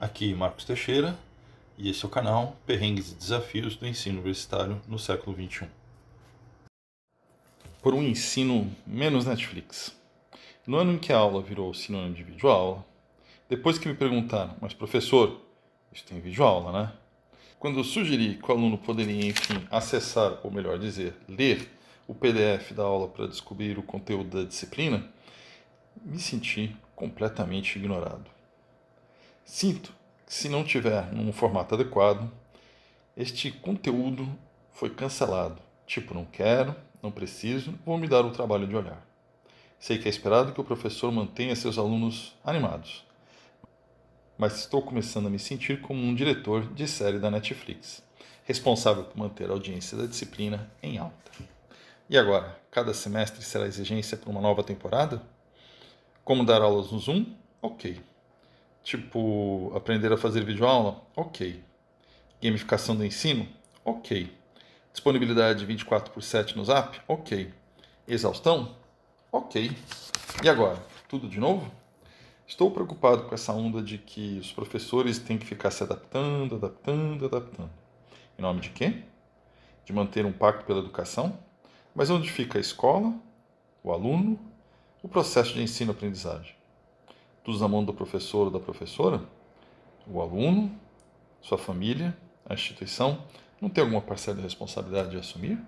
Aqui Marcos Teixeira e esse é o canal Perrengues e Desafios do Ensino Universitário no século XXI. Por um ensino menos Netflix. No ano em que a aula virou sinônimo de videoaula, depois que me perguntaram, mas professor, isso tem videoaula, né? Quando eu sugeri que o aluno poderia, enfim, acessar, ou melhor dizer, ler o PDF da aula para descobrir o conteúdo da disciplina, me senti completamente ignorado. Sinto que, se não tiver num formato adequado, este conteúdo foi cancelado. Tipo, não quero, não preciso, vou me dar o trabalho de olhar. Sei que é esperado que o professor mantenha seus alunos animados, mas estou começando a me sentir como um diretor de série da Netflix, responsável por manter a audiência da disciplina em alta. E agora, cada semestre será exigência para uma nova temporada? Como dar aulas no Zoom? Ok. Tipo, aprender a fazer videoaula? Ok. Gamificação do ensino? Ok. Disponibilidade 24 por 7 no Zap? Ok. Exaustão? Ok. E agora? Tudo de novo? Estou preocupado com essa onda de que os professores têm que ficar se adaptando, adaptando, adaptando. Em nome de quê? De manter um pacto pela educação? Mas onde fica a escola, o aluno, o processo de ensino-aprendizagem? Tudo na mão do professor ou da professora? O aluno, sua família, a instituição, não tem alguma parcela de responsabilidade de assumir?